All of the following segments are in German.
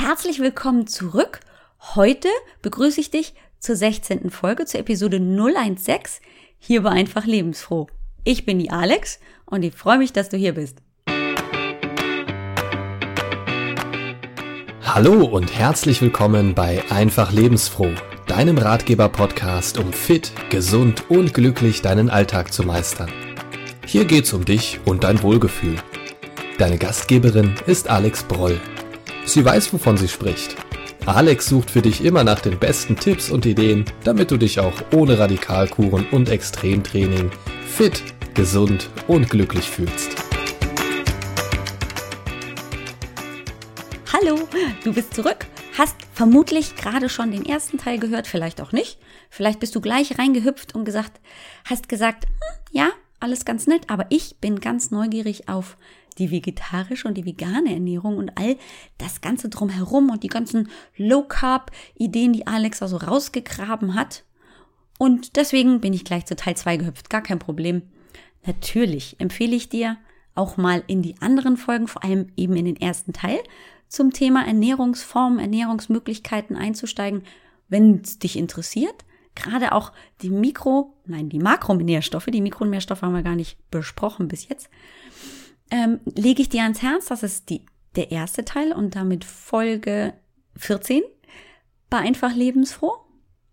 Herzlich willkommen zurück. Heute begrüße ich dich zur 16. Folge, zur Episode 016, hier bei Einfach Lebensfroh. Ich bin die Alex und ich freue mich, dass du hier bist. Hallo und herzlich willkommen bei Einfach Lebensfroh, deinem Ratgeber-Podcast, um fit, gesund und glücklich deinen Alltag zu meistern. Hier geht's um dich und dein Wohlgefühl. Deine Gastgeberin ist Alex Broll. Sie weiß, wovon sie spricht. Alex sucht für dich immer nach den besten Tipps und Ideen, damit du dich auch ohne Radikalkuren und Extremtraining fit, gesund und glücklich fühlst. Hallo, du bist zurück, hast vermutlich gerade schon den ersten Teil gehört, vielleicht auch nicht. Vielleicht bist du gleich reingehüpft und gesagt, hast gesagt, hm, ja, alles ganz nett, aber ich bin ganz neugierig auf die vegetarische und die vegane Ernährung und all das Ganze drumherum und die ganzen Low-Carb-Ideen, die Alex also rausgegraben hat. Und deswegen bin ich gleich zu Teil 2 gehüpft, gar kein Problem. Natürlich empfehle ich dir auch mal in die anderen Folgen, vor allem eben in den ersten Teil, zum Thema Ernährungsformen, Ernährungsmöglichkeiten einzusteigen, wenn es dich interessiert. Gerade auch die Mikro, nein, die Makronährstoffe, die Mikronährstoffe haben wir gar nicht besprochen bis jetzt ähm, lege ich dir ans Herz. Das ist die, der erste Teil und damit Folge 14 bei Einfach Lebensfroh.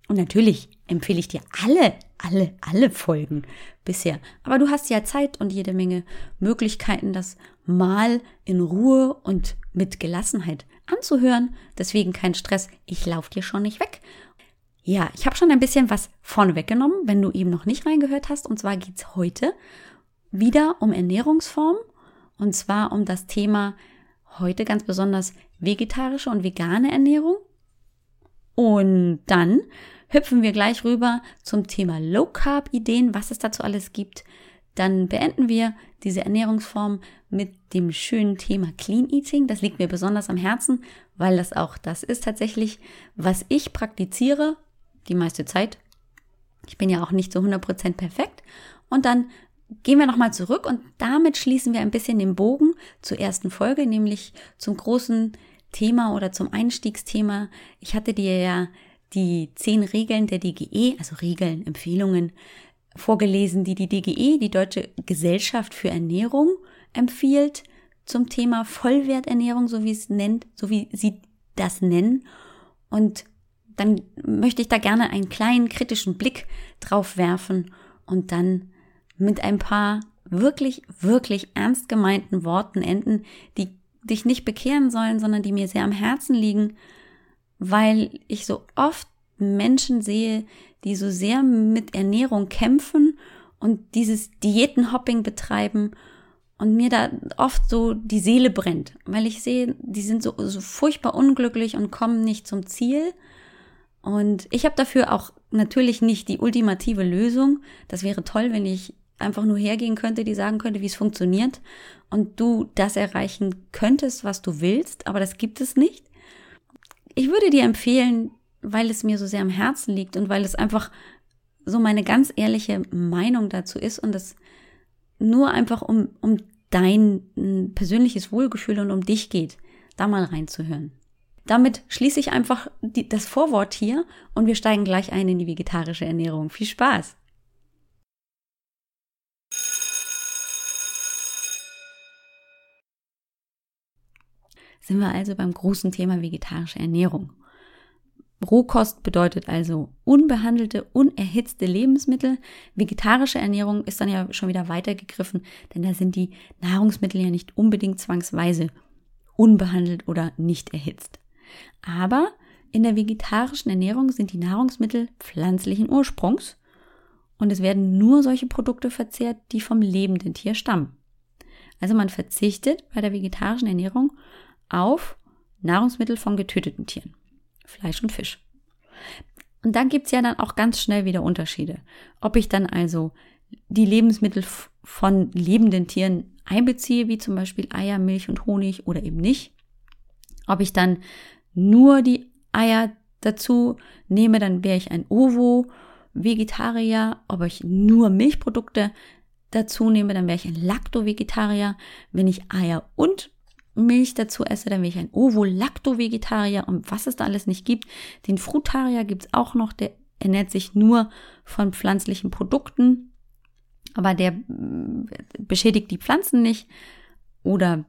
Und natürlich empfehle ich dir alle, alle, alle Folgen bisher. Aber du hast ja Zeit und jede Menge Möglichkeiten, das mal in Ruhe und mit Gelassenheit anzuhören. Deswegen kein Stress. Ich laufe dir schon nicht weg. Ja, ich habe schon ein bisschen was vorne weggenommen, wenn du eben noch nicht reingehört hast. Und zwar geht's heute wieder um Ernährungsform und zwar um das Thema heute ganz besonders vegetarische und vegane Ernährung. Und dann hüpfen wir gleich rüber zum Thema Low Carb Ideen, was es dazu alles gibt. Dann beenden wir diese Ernährungsform mit dem schönen Thema Clean Eating. Das liegt mir besonders am Herzen, weil das auch das ist tatsächlich, was ich praktiziere die meiste Zeit. Ich bin ja auch nicht so 100% perfekt. Und dann gehen wir nochmal zurück und damit schließen wir ein bisschen den Bogen zur ersten Folge, nämlich zum großen Thema oder zum Einstiegsthema. Ich hatte dir ja die zehn Regeln der DGE, also Regeln, Empfehlungen vorgelesen, die die DGE, die Deutsche Gesellschaft für Ernährung, empfiehlt zum Thema Vollwerternährung, so wie es nennt, so wie sie das nennen. Und dann möchte ich da gerne einen kleinen kritischen Blick drauf werfen und dann mit ein paar wirklich, wirklich ernst gemeinten Worten enden, die dich nicht bekehren sollen, sondern die mir sehr am Herzen liegen, weil ich so oft Menschen sehe, die so sehr mit Ernährung kämpfen und dieses Diätenhopping betreiben und mir da oft so die Seele brennt, weil ich sehe, die sind so, so furchtbar unglücklich und kommen nicht zum Ziel. Und ich habe dafür auch natürlich nicht die ultimative Lösung. Das wäre toll, wenn ich einfach nur hergehen könnte, die sagen könnte, wie es funktioniert und du das erreichen könntest, was du willst, aber das gibt es nicht. Ich würde dir empfehlen, weil es mir so sehr am Herzen liegt und weil es einfach so meine ganz ehrliche Meinung dazu ist und es nur einfach um, um dein persönliches Wohlgefühl und um dich geht, da mal reinzuhören. Damit schließe ich einfach die, das Vorwort hier und wir steigen gleich ein in die vegetarische Ernährung. Viel Spaß! Sind wir also beim großen Thema vegetarische Ernährung. Rohkost bedeutet also unbehandelte, unerhitzte Lebensmittel. Vegetarische Ernährung ist dann ja schon wieder weitergegriffen, denn da sind die Nahrungsmittel ja nicht unbedingt zwangsweise unbehandelt oder nicht erhitzt. Aber in der vegetarischen Ernährung sind die Nahrungsmittel pflanzlichen Ursprungs und es werden nur solche Produkte verzehrt, die vom lebenden Tier stammen. Also man verzichtet bei der vegetarischen Ernährung auf Nahrungsmittel von getöteten Tieren. Fleisch und Fisch. Und dann gibt's ja dann auch ganz schnell wieder Unterschiede. Ob ich dann also die Lebensmittel von lebenden Tieren einbeziehe, wie zum Beispiel Eier, Milch und Honig oder eben nicht. Ob ich dann nur die Eier dazu nehme, dann wäre ich ein Ovo-Vegetarier. Ob ich nur Milchprodukte dazu nehme, dann wäre ich ein Lacto-Vegetarier. Wenn ich Eier und Milch dazu esse, dann wäre ich ein Ovo-Lacto-Vegetarier und was es da alles nicht gibt. Den Frutarier gibt's auch noch, der ernährt sich nur von pflanzlichen Produkten, aber der mm, beschädigt die Pflanzen nicht. Oder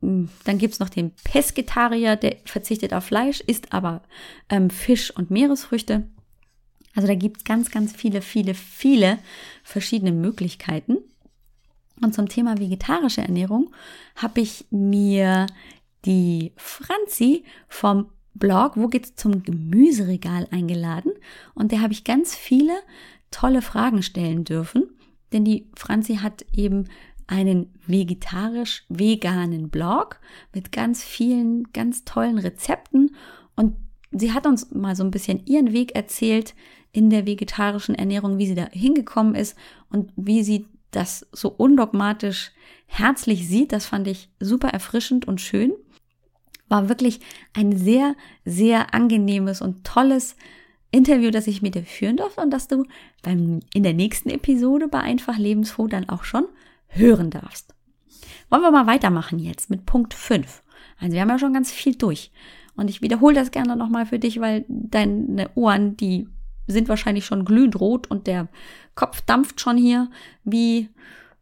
mm, dann gibt's noch den Pesketarier, der verzichtet auf Fleisch, isst aber ähm, Fisch und Meeresfrüchte. Also da gibt's ganz, ganz viele, viele, viele verschiedene Möglichkeiten. Und zum Thema vegetarische Ernährung habe ich mir die Franzi vom Blog Wo geht's zum Gemüseregal eingeladen. Und der habe ich ganz viele tolle Fragen stellen dürfen, denn die Franzi hat eben einen vegetarisch-veganen Blog mit ganz vielen, ganz tollen Rezepten. Und sie hat uns mal so ein bisschen ihren Weg erzählt in der vegetarischen Ernährung, wie sie da hingekommen ist und wie sie das so undogmatisch herzlich sieht. Das fand ich super erfrischend und schön. War wirklich ein sehr, sehr angenehmes und tolles Interview, das ich mit dir führen durfte und das du beim, in der nächsten Episode bei Einfach Lebensfroh dann auch schon hören darfst. Wollen wir mal weitermachen jetzt mit Punkt 5. Also wir haben ja schon ganz viel durch. Und ich wiederhole das gerne nochmal für dich, weil deine Ohren, die sind wahrscheinlich schon glühend rot und der Kopf dampft schon hier wie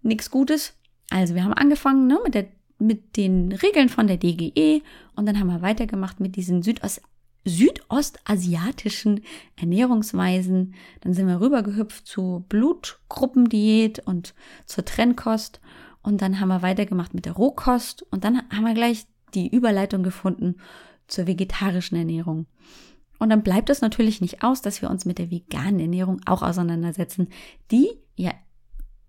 nichts Gutes. Also wir haben angefangen ne, mit, der, mit den Regeln von der DGE und dann haben wir weitergemacht mit diesen Südost südostasiatischen Ernährungsweisen. Dann sind wir rübergehüpft zu Blutgruppendiät und zur Trennkost. Und dann haben wir weitergemacht mit der Rohkost. Und dann haben wir gleich die Überleitung gefunden zur vegetarischen Ernährung. Und dann bleibt es natürlich nicht aus, dass wir uns mit der veganen Ernährung auch auseinandersetzen, die ja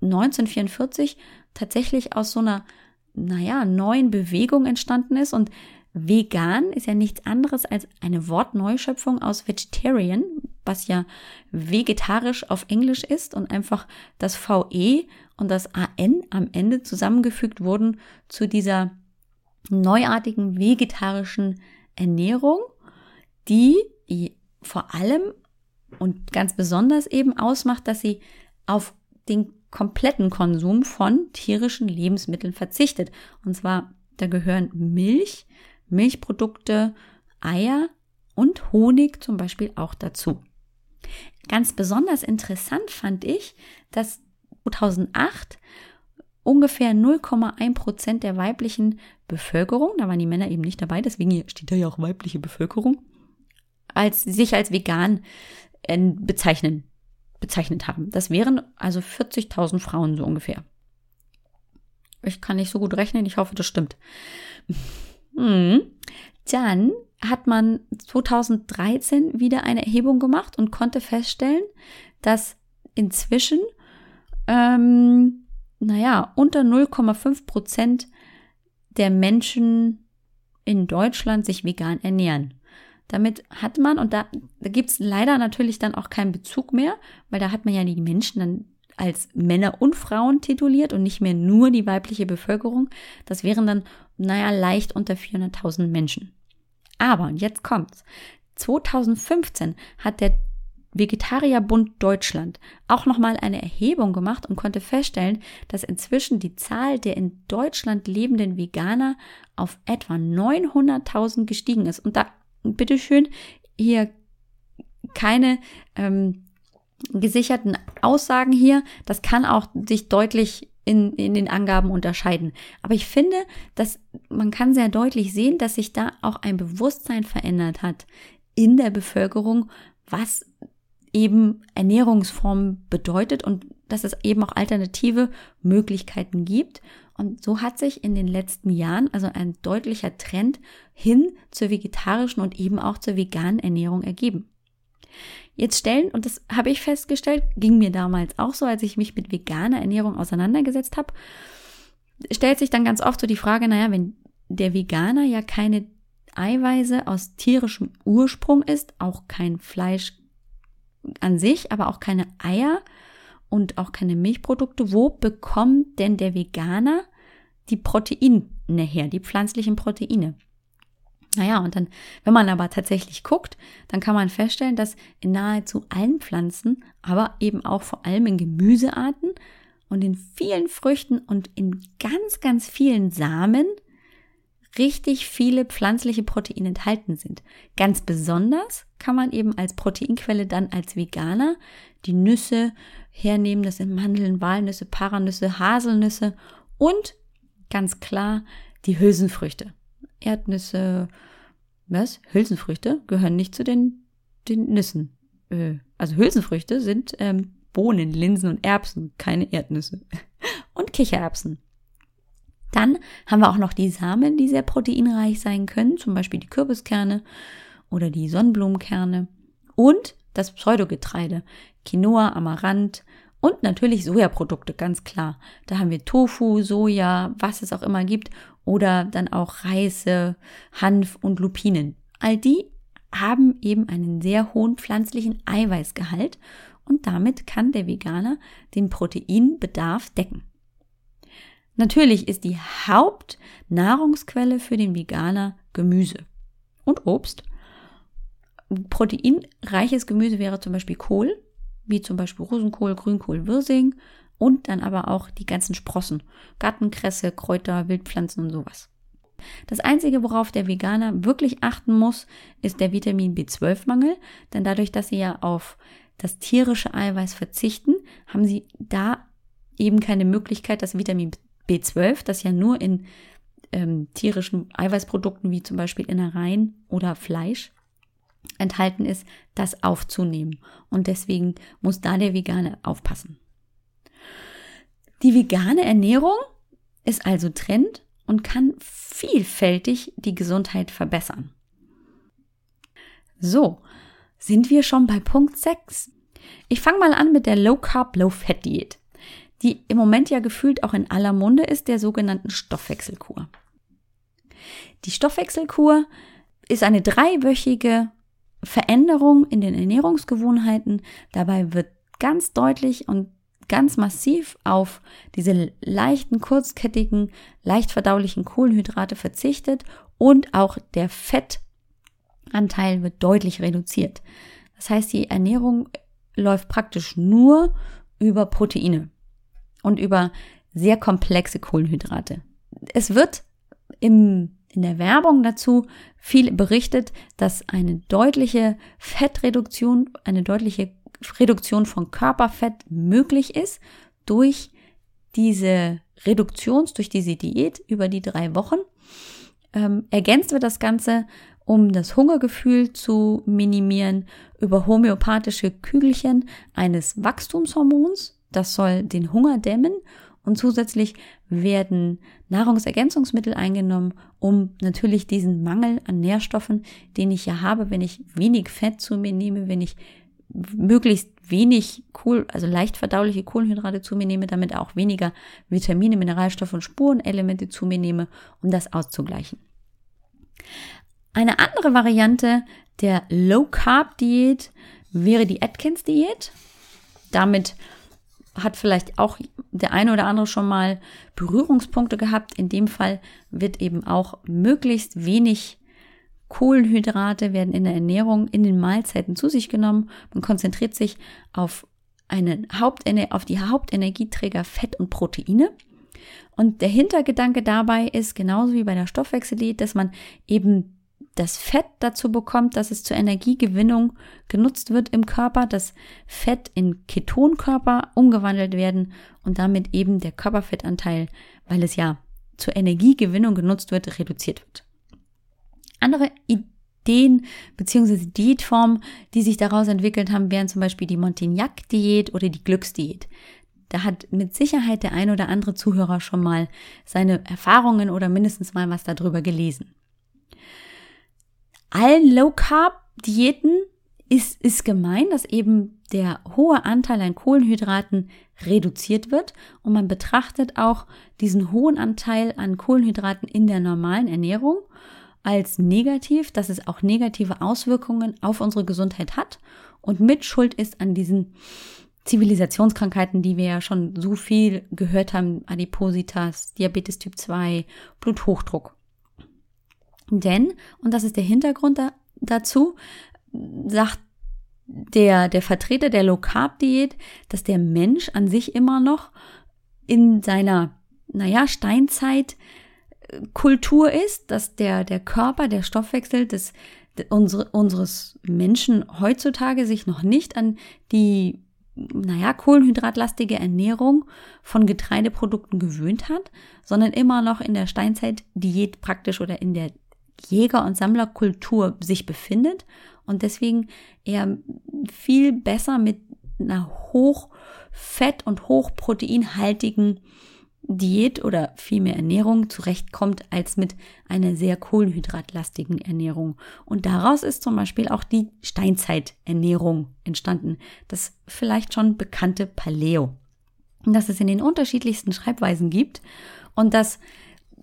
1944 tatsächlich aus so einer, naja, neuen Bewegung entstanden ist. Und vegan ist ja nichts anderes als eine Wortneuschöpfung aus vegetarian, was ja vegetarisch auf Englisch ist und einfach das VE und das AN am Ende zusammengefügt wurden zu dieser neuartigen vegetarischen Ernährung, die vor allem und ganz besonders eben ausmacht, dass sie auf den kompletten Konsum von tierischen Lebensmitteln verzichtet. Und zwar, da gehören Milch, Milchprodukte, Eier und Honig zum Beispiel auch dazu. Ganz besonders interessant fand ich, dass 2008 ungefähr 0,1 Prozent der weiblichen Bevölkerung, da waren die Männer eben nicht dabei, deswegen steht da ja auch weibliche Bevölkerung, als sich als vegan äh, bezeichnen, bezeichnet haben. Das wären also 40.000 Frauen so ungefähr. Ich kann nicht so gut rechnen, ich hoffe, das stimmt. Hm. Dann hat man 2013 wieder eine Erhebung gemacht und konnte feststellen, dass inzwischen, ähm, naja, unter 0,5 Prozent der Menschen in Deutschland sich vegan ernähren. Damit hat man, und da, da gibt es leider natürlich dann auch keinen Bezug mehr, weil da hat man ja die Menschen dann als Männer und Frauen tituliert und nicht mehr nur die weibliche Bevölkerung. Das wären dann, naja, leicht unter 400.000 Menschen. Aber, und jetzt kommt's. 2015 hat der Vegetarierbund Deutschland auch nochmal eine Erhebung gemacht und konnte feststellen, dass inzwischen die Zahl der in Deutschland lebenden Veganer auf etwa 900.000 gestiegen ist. Und da bitteschön, hier keine ähm, gesicherten Aussagen hier. Das kann auch sich deutlich in, in den Angaben unterscheiden. Aber ich finde, dass man kann sehr deutlich sehen, dass sich da auch ein Bewusstsein verändert hat in der Bevölkerung, was eben Ernährungsform bedeutet und dass es eben auch alternative Möglichkeiten gibt. Und so hat sich in den letzten Jahren also ein deutlicher Trend hin zur vegetarischen und eben auch zur veganen Ernährung ergeben. Jetzt stellen, und das habe ich festgestellt, ging mir damals auch so, als ich mich mit veganer Ernährung auseinandergesetzt habe, stellt sich dann ganz oft so die Frage, naja, wenn der Veganer ja keine Eiweiße aus tierischem Ursprung ist, auch kein Fleisch an sich, aber auch keine Eier und auch keine Milchprodukte. Wo bekommt denn der Veganer die Proteine her, die pflanzlichen Proteine? Naja, und dann, wenn man aber tatsächlich guckt, dann kann man feststellen, dass in nahezu allen Pflanzen, aber eben auch vor allem in Gemüsearten und in vielen Früchten und in ganz, ganz vielen Samen richtig viele pflanzliche Proteine enthalten sind. Ganz besonders kann man eben als Proteinquelle dann als Veganer die Nüsse hernehmen. Das sind Mandeln, Walnüsse, Paranüsse, Haselnüsse und ganz klar die Hülsenfrüchte. Erdnüsse, was? Hülsenfrüchte gehören nicht zu den, den Nüssen. Äh, also Hülsenfrüchte sind ähm, Bohnen, Linsen und Erbsen, keine Erdnüsse. Und Kichererbsen. Dann haben wir auch noch die Samen, die sehr proteinreich sein können, zum Beispiel die Kürbiskerne oder die Sonnenblumenkerne. Und das Pseudogetreide, Quinoa, Amaranth und natürlich Sojaprodukte, ganz klar. Da haben wir Tofu, Soja, was es auch immer gibt oder dann auch Reise, Hanf und Lupinen. All die haben eben einen sehr hohen pflanzlichen Eiweißgehalt und damit kann der Veganer den Proteinbedarf decken. Natürlich ist die Hauptnahrungsquelle für den Veganer Gemüse und Obst. Proteinreiches Gemüse wäre zum Beispiel Kohl, wie zum Beispiel Rosenkohl, Grünkohl, Wirsing und dann aber auch die ganzen Sprossen, Gartenkresse, Kräuter, Wildpflanzen und sowas. Das Einzige, worauf der Veganer wirklich achten muss, ist der Vitamin B12-Mangel, denn dadurch, dass sie ja auf das tierische Eiweiß verzichten, haben sie da eben keine Möglichkeit, das Vitamin B12, das ja nur in ähm, tierischen Eiweißprodukten wie zum Beispiel Innereien oder Fleisch enthalten ist, das aufzunehmen. Und deswegen muss da der Vegane aufpassen. Die vegane Ernährung ist also Trend und kann vielfältig die Gesundheit verbessern. So, sind wir schon bei Punkt 6. Ich fange mal an mit der Low Carb, Low Fat Diät die im Moment ja gefühlt auch in aller Munde ist, der sogenannten Stoffwechselkur. Die Stoffwechselkur ist eine dreiwöchige Veränderung in den Ernährungsgewohnheiten. Dabei wird ganz deutlich und ganz massiv auf diese leichten, kurzkettigen, leicht verdaulichen Kohlenhydrate verzichtet und auch der Fettanteil wird deutlich reduziert. Das heißt, die Ernährung läuft praktisch nur über Proteine und über sehr komplexe Kohlenhydrate. Es wird im, in der Werbung dazu viel berichtet, dass eine deutliche Fettreduktion, eine deutliche Reduktion von Körperfett möglich ist durch diese Reduktions, durch diese Diät über die drei Wochen. Ähm, ergänzt wird das Ganze, um das Hungergefühl zu minimieren, über homöopathische Kügelchen eines Wachstumshormons, das soll den Hunger dämmen und zusätzlich werden Nahrungsergänzungsmittel eingenommen, um natürlich diesen Mangel an Nährstoffen, den ich ja habe, wenn ich wenig Fett zu mir nehme, wenn ich möglichst wenig Kohl, also leicht verdauliche Kohlenhydrate zu mir nehme, damit auch weniger Vitamine, Mineralstoffe und Spurenelemente zu mir nehme, um das auszugleichen. Eine andere Variante der Low Carb Diät wäre die Atkins Diät. Damit hat vielleicht auch der eine oder andere schon mal Berührungspunkte gehabt. In dem Fall wird eben auch möglichst wenig Kohlenhydrate werden in der Ernährung, in den Mahlzeiten zu sich genommen. Man konzentriert sich auf eine Hauptener auf die Hauptenergieträger Fett und Proteine. Und der Hintergedanke dabei ist genauso wie bei der Stoffwechseldiät, dass man eben das Fett dazu bekommt, dass es zur Energiegewinnung genutzt wird im Körper, dass Fett in Ketonkörper umgewandelt werden und damit eben der Körperfettanteil, weil es ja zur Energiegewinnung genutzt wird, reduziert wird. Andere Ideen bzw. Diätformen, die sich daraus entwickelt haben, wären zum Beispiel die Montignac-Diät oder die Glücksdiät. Da hat mit Sicherheit der ein oder andere Zuhörer schon mal seine Erfahrungen oder mindestens mal was darüber gelesen allen Low Carb Diäten ist, ist gemein, dass eben der hohe Anteil an Kohlenhydraten reduziert wird und man betrachtet auch diesen hohen Anteil an Kohlenhydraten in der normalen Ernährung als negativ, dass es auch negative Auswirkungen auf unsere Gesundheit hat und mit Schuld ist an diesen Zivilisationskrankheiten, die wir ja schon so viel gehört haben, Adipositas, Diabetes Typ 2, Bluthochdruck. Denn, und das ist der Hintergrund da, dazu, sagt der, der Vertreter der Low Carb Diät, dass der Mensch an sich immer noch in seiner, naja, Steinzeit Kultur ist, dass der, der Körper, der Stoffwechsel des, unsere, unseres Menschen heutzutage sich noch nicht an die, naja, kohlenhydratlastige Ernährung von Getreideprodukten gewöhnt hat, sondern immer noch in der Steinzeit Diät praktisch oder in der Jäger- und Sammlerkultur sich befindet und deswegen eher viel besser mit einer hochfett- und hochproteinhaltigen Diät oder vielmehr Ernährung zurechtkommt als mit einer sehr kohlenhydratlastigen Ernährung. Und daraus ist zum Beispiel auch die Steinzeiternährung entstanden, das vielleicht schon bekannte Paleo. Und dass es in den unterschiedlichsten Schreibweisen gibt und dass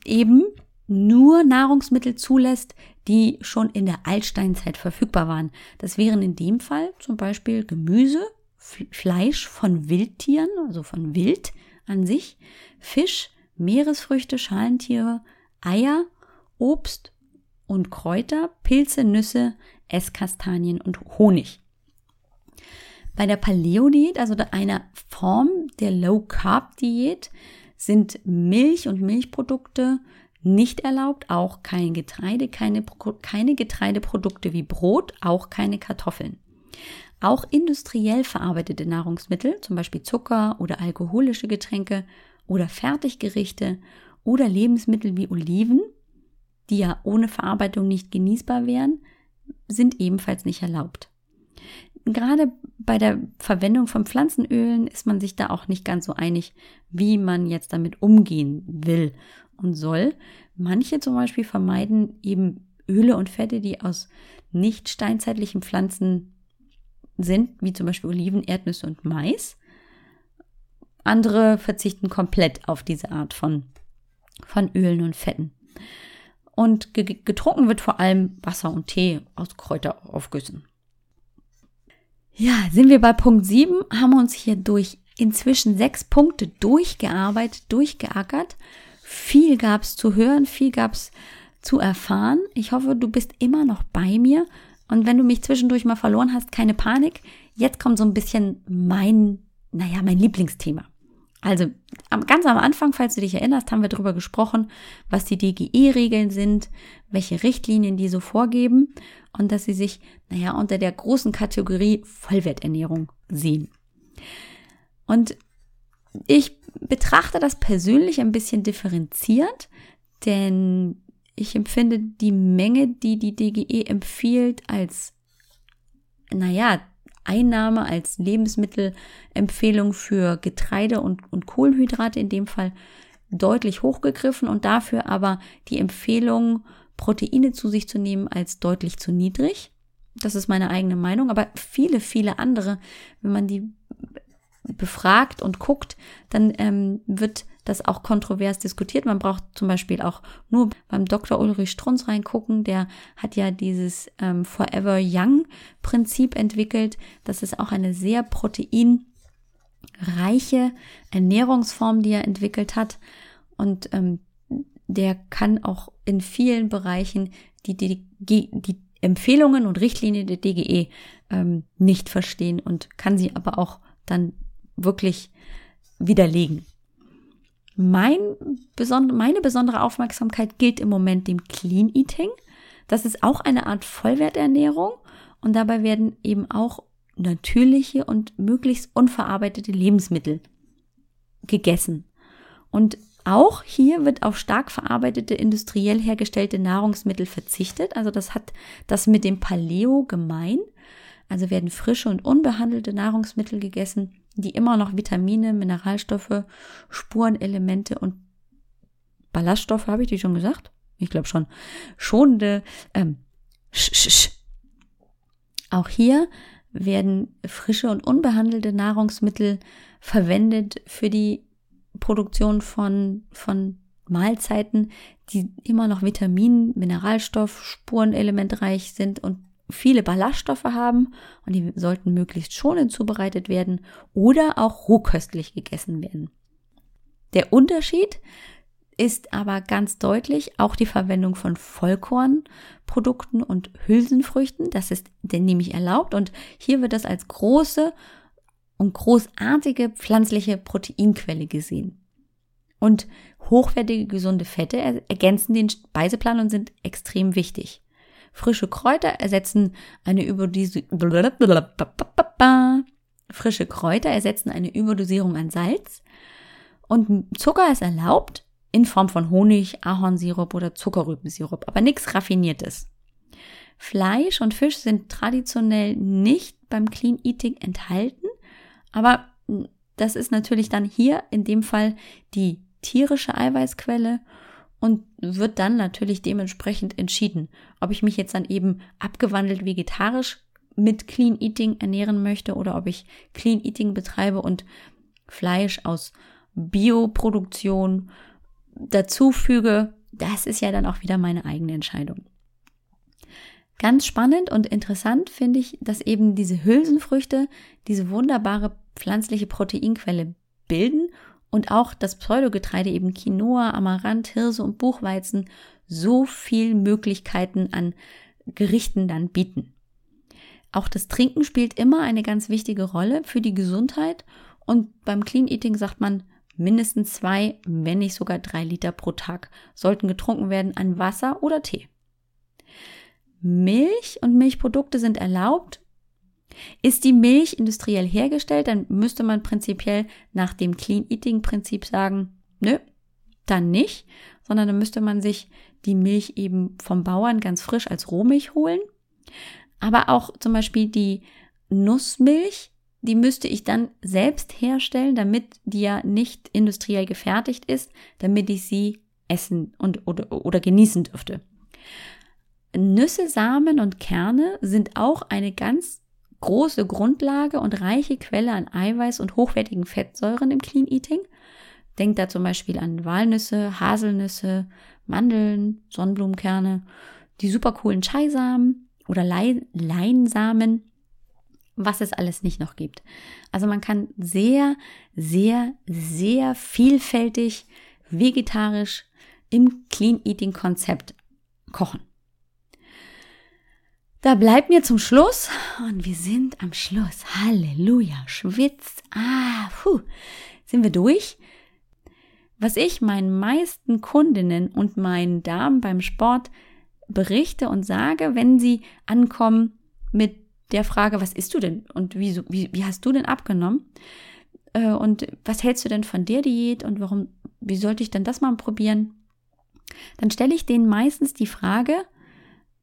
eben nur Nahrungsmittel zulässt, die schon in der Altsteinzeit verfügbar waren. Das wären in dem Fall zum Beispiel Gemüse, Fleisch von Wildtieren, also von Wild an sich, Fisch, Meeresfrüchte, Schalentiere, Eier, Obst und Kräuter, Pilze, Nüsse, Esskastanien und Honig. Bei der Paleo-Diät, also einer Form der Low-Carb-Diät, sind Milch und Milchprodukte nicht erlaubt, auch kein Getreide, keine, keine Getreideprodukte wie Brot, auch keine Kartoffeln. Auch industriell verarbeitete Nahrungsmittel, zum Beispiel Zucker oder alkoholische Getränke oder Fertiggerichte oder Lebensmittel wie Oliven, die ja ohne Verarbeitung nicht genießbar wären, sind ebenfalls nicht erlaubt. Gerade bei der Verwendung von Pflanzenölen ist man sich da auch nicht ganz so einig, wie man jetzt damit umgehen will und soll. Manche zum Beispiel vermeiden eben Öle und Fette, die aus nicht steinzeitlichen Pflanzen sind, wie zum Beispiel Oliven, Erdnüsse und Mais. Andere verzichten komplett auf diese Art von, von Ölen und Fetten. Und getrunken wird vor allem Wasser und Tee aus Kräuteraufgüssen. Ja, sind wir bei Punkt 7, haben wir uns hier durch inzwischen sechs Punkte durchgearbeitet, durchgeackert. Viel gab es zu hören, viel gab es zu erfahren. Ich hoffe, du bist immer noch bei mir. Und wenn du mich zwischendurch mal verloren hast, keine Panik. Jetzt kommt so ein bisschen mein, naja, mein Lieblingsthema. Also ganz am Anfang, falls du dich erinnerst, haben wir darüber gesprochen, was die DGE-Regeln sind, welche Richtlinien die so vorgeben und dass sie sich, naja, unter der großen Kategorie Vollwerternährung sehen. Und ich betrachte das persönlich ein bisschen differenziert, denn ich empfinde die Menge, die die DGE empfiehlt, als, naja, Einnahme als Lebensmittelempfehlung für Getreide und, und Kohlenhydrate in dem Fall deutlich hochgegriffen und dafür aber die Empfehlung, Proteine zu sich zu nehmen, als deutlich zu niedrig. Das ist meine eigene Meinung, aber viele, viele andere, wenn man die befragt und guckt, dann ähm, wird das auch kontrovers diskutiert. Man braucht zum Beispiel auch nur beim Dr. Ulrich Strunz reingucken. Der hat ja dieses ähm, Forever Young Prinzip entwickelt. Das ist auch eine sehr proteinreiche Ernährungsform, die er entwickelt hat. Und ähm, der kann auch in vielen Bereichen die, die, die, Empfehlungen und Richtlinien der DGE ähm, nicht verstehen und kann sie aber auch dann wirklich widerlegen. Mein meine besondere Aufmerksamkeit gilt im Moment dem Clean Eating. Das ist auch eine Art Vollwerternährung und dabei werden eben auch natürliche und möglichst unverarbeitete Lebensmittel gegessen. Und auch hier wird auf stark verarbeitete industriell hergestellte Nahrungsmittel verzichtet. Also das hat das mit dem Paleo gemein. Also werden frische und unbehandelte Nahrungsmittel gegessen, die immer noch Vitamine, Mineralstoffe, Spurenelemente und Ballaststoffe, habe ich die schon gesagt? Ich glaube schon. Schonende, ähm, sch, sch, sch. Auch hier werden frische und unbehandelte Nahrungsmittel verwendet für die Produktion von, von Mahlzeiten, die immer noch Vitamin, Mineralstoff, Spurenelementreich sind und viele Ballaststoffe haben und die sollten möglichst schonend zubereitet werden oder auch rohköstlich gegessen werden. Der Unterschied ist aber ganz deutlich auch die Verwendung von Vollkornprodukten und Hülsenfrüchten. Das ist denn nämlich erlaubt und hier wird das als große und großartige pflanzliche Proteinquelle gesehen. Und hochwertige, gesunde Fette ergänzen den Speiseplan und sind extrem wichtig. Frische Kräuter ersetzen eine Überdosierung Frische Kräuter ersetzen eine Überdosierung an Salz und Zucker ist erlaubt in Form von Honig, Ahornsirup oder Zuckerrübensirup, aber nichts Raffiniertes. Fleisch und Fisch sind traditionell nicht beim Clean Eating enthalten, aber das ist natürlich dann hier in dem Fall die tierische Eiweißquelle und wird dann natürlich dementsprechend entschieden, ob ich mich jetzt dann eben abgewandelt vegetarisch mit Clean Eating ernähren möchte oder ob ich Clean Eating betreibe und Fleisch aus Bioproduktion dazufüge. Das ist ja dann auch wieder meine eigene Entscheidung. Ganz spannend und interessant finde ich, dass eben diese Hülsenfrüchte diese wunderbare pflanzliche Proteinquelle bilden und auch das Pseudogetreide eben Quinoa, Amaranth, Hirse und Buchweizen so viel Möglichkeiten an Gerichten dann bieten. Auch das Trinken spielt immer eine ganz wichtige Rolle für die Gesundheit und beim Clean Eating sagt man, mindestens zwei, wenn nicht sogar drei Liter pro Tag sollten getrunken werden an Wasser oder Tee. Milch und Milchprodukte sind erlaubt. Ist die Milch industriell hergestellt, dann müsste man prinzipiell nach dem Clean Eating Prinzip sagen, nö, dann nicht, sondern dann müsste man sich die Milch eben vom Bauern ganz frisch als Rohmilch holen. Aber auch zum Beispiel die Nussmilch, die müsste ich dann selbst herstellen, damit die ja nicht industriell gefertigt ist, damit ich sie essen und oder, oder genießen dürfte. Nüsse, Samen und Kerne sind auch eine ganz große Grundlage und reiche Quelle an Eiweiß und hochwertigen Fettsäuren im Clean Eating. Denkt da zum Beispiel an Walnüsse, Haselnüsse, Mandeln, Sonnenblumenkerne, die super coolen Chai-Samen oder Leinsamen, was es alles nicht noch gibt. Also man kann sehr, sehr, sehr vielfältig vegetarisch im Clean Eating Konzept kochen. Da bleibt mir zum Schluss, und wir sind am Schluss, Halleluja, schwitzt, ah, puh, sind wir durch. Was ich meinen meisten Kundinnen und meinen Damen beim Sport berichte und sage, wenn sie ankommen mit der Frage, was isst du denn? Und wie, wie, wie hast du denn abgenommen? Äh, und was hältst du denn von der Diät? Und warum, wie sollte ich denn das mal probieren? Dann stelle ich denen meistens die Frage,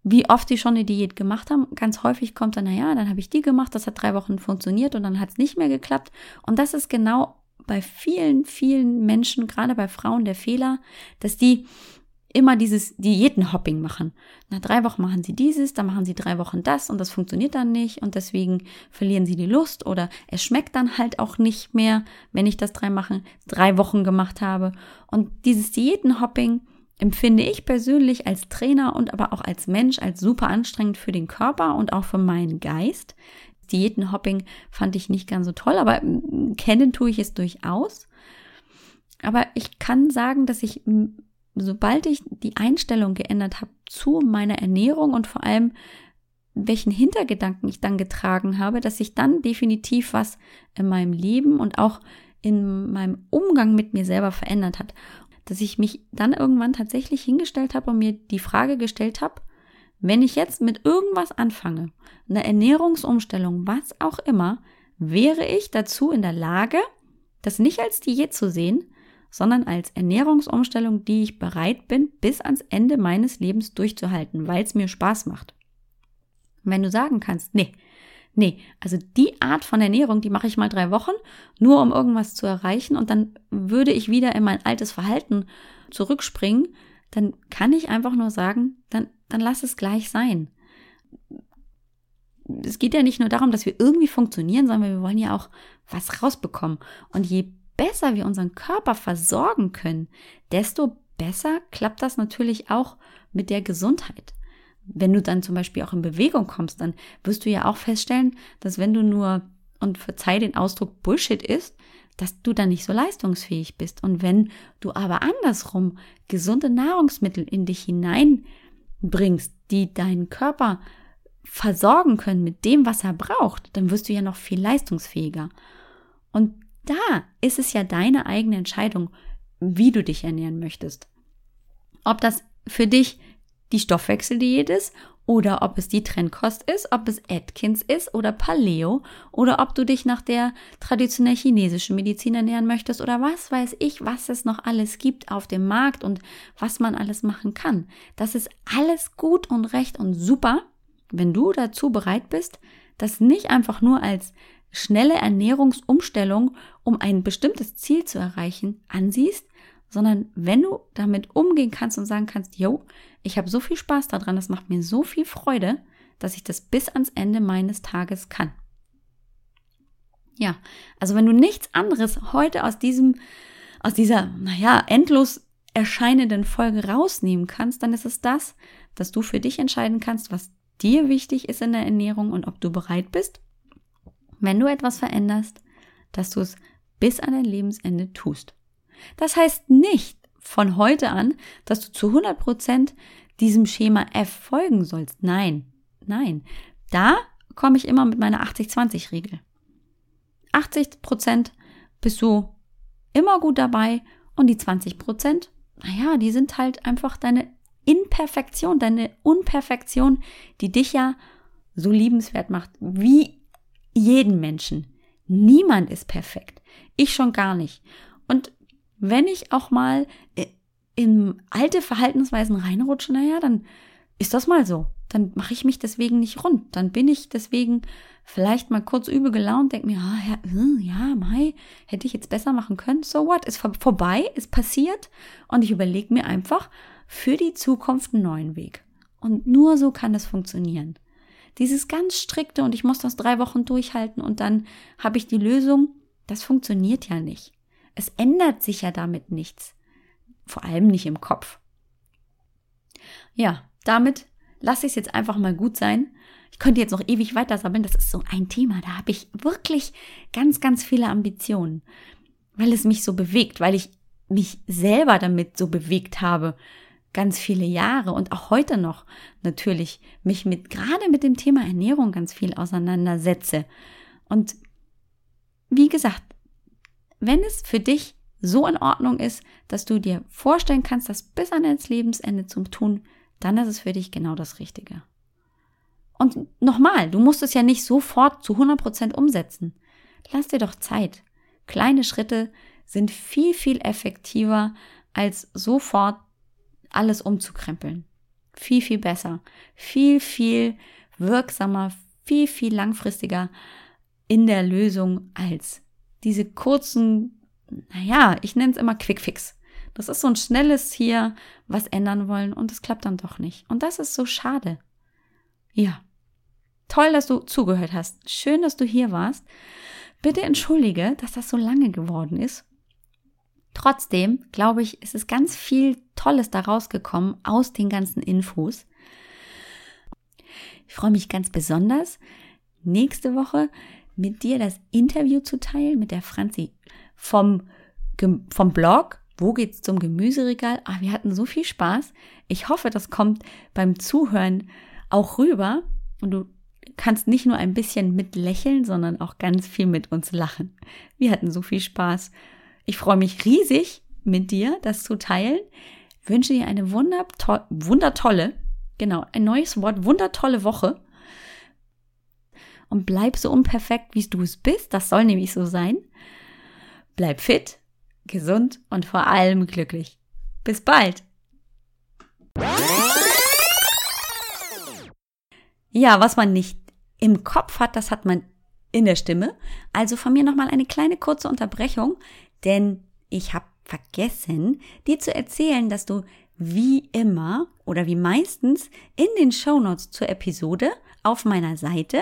wie oft die schon eine Diät gemacht haben. Ganz häufig kommt dann, naja, dann habe ich die gemacht, das hat drei Wochen funktioniert und dann hat es nicht mehr geklappt. Und das ist genau bei vielen, vielen Menschen, gerade bei Frauen, der Fehler, dass die immer dieses Diätenhopping machen. Nach drei Wochen machen sie dieses, dann machen sie drei Wochen das und das funktioniert dann nicht und deswegen verlieren sie die Lust oder es schmeckt dann halt auch nicht mehr, wenn ich das drei, machen, drei Wochen gemacht habe. Und dieses Diätenhopping empfinde ich persönlich als Trainer und aber auch als Mensch als super anstrengend für den Körper und auch für meinen Geist. Diätenhopping fand ich nicht ganz so toll, aber mm, kennen tue ich es durchaus. Aber ich kann sagen, dass ich, mm, sobald ich die Einstellung geändert habe zu meiner Ernährung und vor allem welchen Hintergedanken ich dann getragen habe, dass sich dann definitiv was in meinem Leben und auch in meinem Umgang mit mir selber verändert hat dass ich mich dann irgendwann tatsächlich hingestellt habe und mir die Frage gestellt habe, wenn ich jetzt mit irgendwas anfange, eine Ernährungsumstellung, was auch immer, wäre ich dazu in der Lage, das nicht als Diät zu sehen, sondern als Ernährungsumstellung, die ich bereit bin, bis ans Ende meines Lebens durchzuhalten, weil es mir Spaß macht. Wenn du sagen kannst, nee, Nee, also die Art von Ernährung, die mache ich mal drei Wochen, nur um irgendwas zu erreichen und dann würde ich wieder in mein altes Verhalten zurückspringen, dann kann ich einfach nur sagen, dann, dann lass es gleich sein. Es geht ja nicht nur darum, dass wir irgendwie funktionieren, sondern wir wollen ja auch was rausbekommen. Und je besser wir unseren Körper versorgen können, desto besser klappt das natürlich auch mit der Gesundheit wenn du dann zum Beispiel auch in Bewegung kommst, dann wirst du ja auch feststellen, dass wenn du nur, und verzeih den Ausdruck, Bullshit isst, dass du dann nicht so leistungsfähig bist. Und wenn du aber andersrum gesunde Nahrungsmittel in dich hineinbringst, die deinen Körper versorgen können mit dem, was er braucht, dann wirst du ja noch viel leistungsfähiger. Und da ist es ja deine eigene Entscheidung. wie du dich ernähren möchtest. Ob das für dich die Stoffwechseldiät ist oder ob es die Trendkost ist, ob es Atkins ist oder Paleo oder ob du dich nach der traditionell chinesischen Medizin ernähren möchtest oder was weiß ich, was es noch alles gibt auf dem Markt und was man alles machen kann. Das ist alles gut und recht und super, wenn du dazu bereit bist, das nicht einfach nur als schnelle Ernährungsumstellung, um ein bestimmtes Ziel zu erreichen, ansiehst, sondern wenn du damit umgehen kannst und sagen kannst, yo, ich habe so viel Spaß daran, das macht mir so viel Freude, dass ich das bis ans Ende meines Tages kann. Ja, also wenn du nichts anderes heute aus diesem, aus dieser, naja, endlos erscheinenden Folge rausnehmen kannst, dann ist es das, dass du für dich entscheiden kannst, was dir wichtig ist in der Ernährung und ob du bereit bist, wenn du etwas veränderst, dass du es bis an dein Lebensende tust. Das heißt nicht von heute an, dass du zu 100 Prozent diesem Schema F folgen sollst. Nein, nein. Da komme ich immer mit meiner 80-20-Regel. 80 Prozent bist du immer gut dabei und die 20 Prozent, naja, die sind halt einfach deine Imperfektion, deine Unperfektion, die dich ja so liebenswert macht, wie jeden Menschen. Niemand ist perfekt. Ich schon gar nicht. Und wenn ich auch mal äh, in alte Verhaltensweisen reinrutsche, naja, dann ist das mal so. Dann mache ich mich deswegen nicht rund. Dann bin ich deswegen vielleicht mal kurz übel gelaunt, denke mir, ah, ja, hm, ja, Mai, hätte ich jetzt besser machen können. So what? Ist vorbei, ist passiert und ich überlege mir einfach für die Zukunft einen neuen Weg. Und nur so kann es funktionieren. Dieses ganz strikte und ich muss das drei Wochen durchhalten und dann habe ich die Lösung, das funktioniert ja nicht. Es ändert sich ja damit nichts. Vor allem nicht im Kopf. Ja, damit lasse ich es jetzt einfach mal gut sein. Ich könnte jetzt noch ewig weiter sammeln. Das ist so ein Thema. Da habe ich wirklich ganz, ganz viele Ambitionen, weil es mich so bewegt, weil ich mich selber damit so bewegt habe. Ganz viele Jahre und auch heute noch natürlich mich mit, gerade mit dem Thema Ernährung ganz viel auseinandersetze. Und wie gesagt, wenn es für dich so in Ordnung ist, dass du dir vorstellen kannst, das bis an dein Lebensende zu tun, dann ist es für dich genau das Richtige. Und nochmal, du musst es ja nicht sofort zu 100% umsetzen. Lass dir doch Zeit. Kleine Schritte sind viel, viel effektiver, als sofort alles umzukrempeln. Viel, viel besser. Viel, viel wirksamer, viel, viel langfristiger in der Lösung als diese kurzen, naja, ich nenne es immer Quickfix. Das ist so ein schnelles hier, was ändern wollen und es klappt dann doch nicht. Und das ist so schade. Ja. Toll, dass du zugehört hast. Schön, dass du hier warst. Bitte entschuldige, dass das so lange geworden ist. Trotzdem, glaube ich, ist es ganz viel Tolles daraus gekommen aus den ganzen Infos. Ich freue mich ganz besonders, nächste Woche mit dir das Interview zu teilen mit der Franzi vom, vom Blog. Wo geht's zum Gemüseregal? Ah, wir hatten so viel Spaß. Ich hoffe, das kommt beim Zuhören auch rüber und du kannst nicht nur ein bisschen mit lächeln, sondern auch ganz viel mit uns lachen. Wir hatten so viel Spaß. Ich freue mich riesig mit dir, das zu teilen. wünsche dir eine wundertolle, genau, ein neues Wort, wundertolle Woche und bleib so unperfekt, wie du es bist. Das soll nämlich so sein. Bleib fit, gesund und vor allem glücklich. Bis bald. Ja, was man nicht im Kopf hat, das hat man in der Stimme. Also von mir nochmal eine kleine kurze Unterbrechung, denn ich habe vergessen, dir zu erzählen, dass du wie immer oder wie meistens in den Shownotes zur Episode auf meiner Seite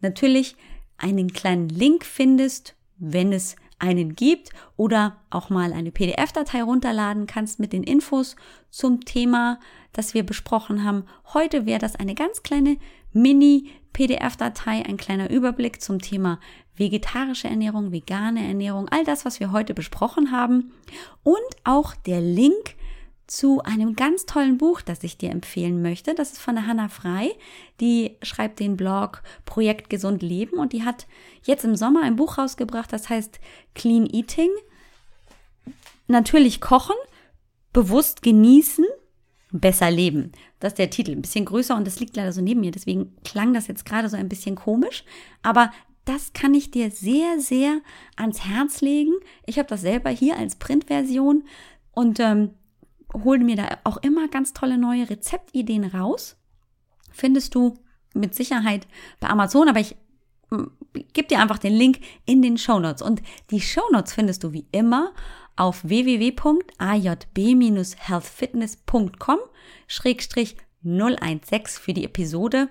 natürlich einen kleinen Link findest, wenn es einen gibt oder auch mal eine PDF-Datei runterladen kannst mit den Infos zum Thema, das wir besprochen haben. Heute wäre das eine ganz kleine Mini-PDF-Datei, ein kleiner Überblick zum Thema vegetarische Ernährung, vegane Ernährung, all das, was wir heute besprochen haben und auch der Link zu einem ganz tollen Buch, das ich dir empfehlen möchte. Das ist von der Hanna Frei. Die schreibt den Blog Projekt Gesund Leben und die hat jetzt im Sommer ein Buch rausgebracht, das heißt Clean Eating. natürlich kochen, bewusst genießen, besser leben. Das ist der Titel, ein bisschen größer und das liegt leider so neben mir, deswegen klang das jetzt gerade so ein bisschen komisch, aber das kann ich dir sehr, sehr ans Herz legen. Ich habe das selber hier als Printversion und ähm, hole mir da auch immer ganz tolle neue Rezeptideen raus. Findest du mit Sicherheit bei Amazon, aber ich hm, gebe dir einfach den Link in den Show Notes. Und die Show Notes findest du wie immer auf www.ajb-healthfitness.com schrägstrich 016 für die Episode.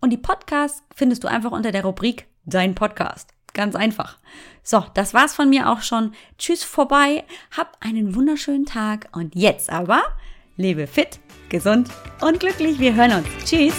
Und die Podcasts findest du einfach unter der Rubrik Dein Podcast. Ganz einfach. So, das war's von mir auch schon. Tschüss vorbei. Hab einen wunderschönen Tag. Und jetzt aber lebe fit, gesund und glücklich. Wir hören uns. Tschüss.